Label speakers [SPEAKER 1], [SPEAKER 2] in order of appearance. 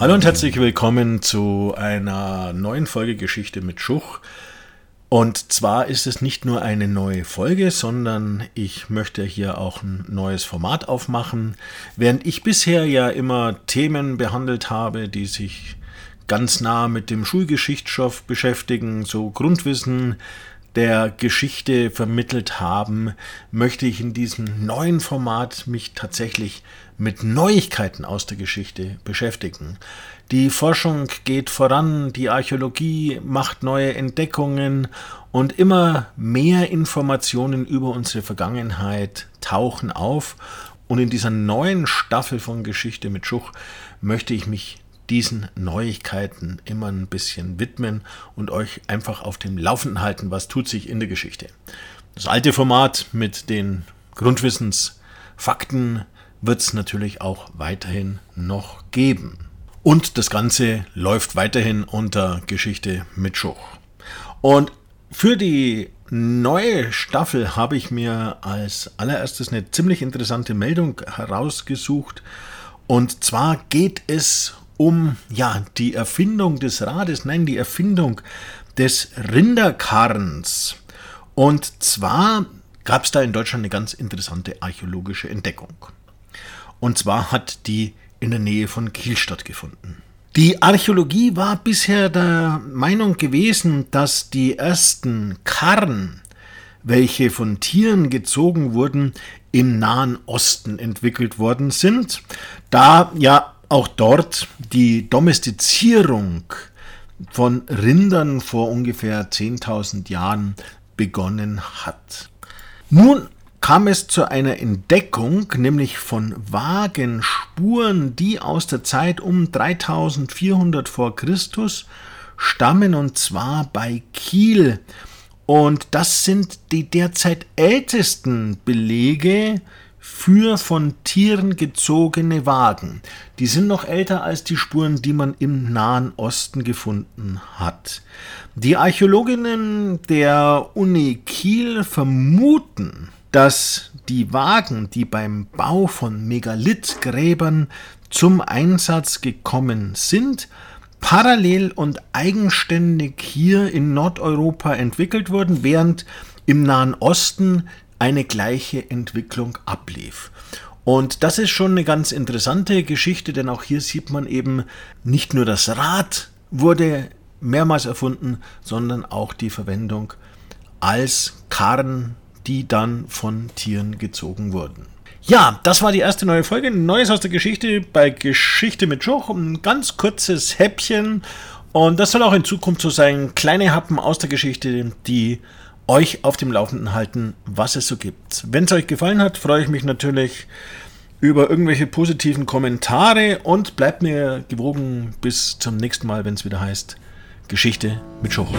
[SPEAKER 1] Hallo und herzlich willkommen zu einer neuen Folge Geschichte mit Schuch. Und zwar ist es nicht nur eine neue Folge, sondern ich möchte hier auch ein neues Format aufmachen. Während ich bisher ja immer Themen behandelt habe, die sich ganz nah mit dem Schulgeschichtsstoff beschäftigen, so Grundwissen der Geschichte vermittelt haben, möchte ich in diesem neuen Format mich tatsächlich mit Neuigkeiten aus der Geschichte beschäftigen. Die Forschung geht voran, die Archäologie macht neue Entdeckungen und immer mehr Informationen über unsere Vergangenheit tauchen auf. Und in dieser neuen Staffel von Geschichte mit Schuch möchte ich mich diesen Neuigkeiten immer ein bisschen widmen und euch einfach auf dem Laufenden halten, was tut sich in der Geschichte. Das alte Format mit den Grundwissensfakten wird es natürlich auch weiterhin noch geben. Und das Ganze läuft weiterhin unter Geschichte mit Schuch. Und für die neue Staffel habe ich mir als allererstes eine ziemlich interessante Meldung herausgesucht. Und zwar geht es um ja, die Erfindung des Rades, nein, die Erfindung des Rinderkarrens. Und zwar gab es da in Deutschland eine ganz interessante archäologische Entdeckung. Und zwar hat die in der Nähe von Kiel stattgefunden. Die Archäologie war bisher der Meinung gewesen, dass die ersten Karren, welche von Tieren gezogen wurden, im Nahen Osten entwickelt worden sind, da ja auch dort die Domestizierung von Rindern vor ungefähr 10.000 Jahren begonnen hat. Nun kam es zu einer Entdeckung, nämlich von Wagenspuren, die aus der Zeit um 3400 vor Christus stammen, und zwar bei Kiel. Und das sind die derzeit ältesten Belege für von Tieren gezogene Wagen. Die sind noch älter als die Spuren, die man im Nahen Osten gefunden hat. Die Archäologinnen der Uni Kiel vermuten, dass die Wagen, die beim Bau von Megalithgräbern zum Einsatz gekommen sind, parallel und eigenständig hier in Nordeuropa entwickelt wurden, während im Nahen Osten eine gleiche Entwicklung ablief. Und das ist schon eine ganz interessante Geschichte, denn auch hier sieht man eben, nicht nur das Rad wurde mehrmals erfunden, sondern auch die Verwendung als Karren, die dann von Tieren gezogen wurden. Ja, das war die erste neue Folge. Neues aus der Geschichte bei Geschichte mit Schuch. Ein ganz kurzes Häppchen. Und das soll auch in Zukunft so sein. Kleine Happen aus der Geschichte, die euch auf dem Laufenden halten, was es so gibt. Wenn es euch gefallen hat, freue ich mich natürlich über irgendwelche positiven Kommentare und bleibt mir gewogen bis zum nächsten Mal, wenn es wieder heißt Geschichte mit Schuch.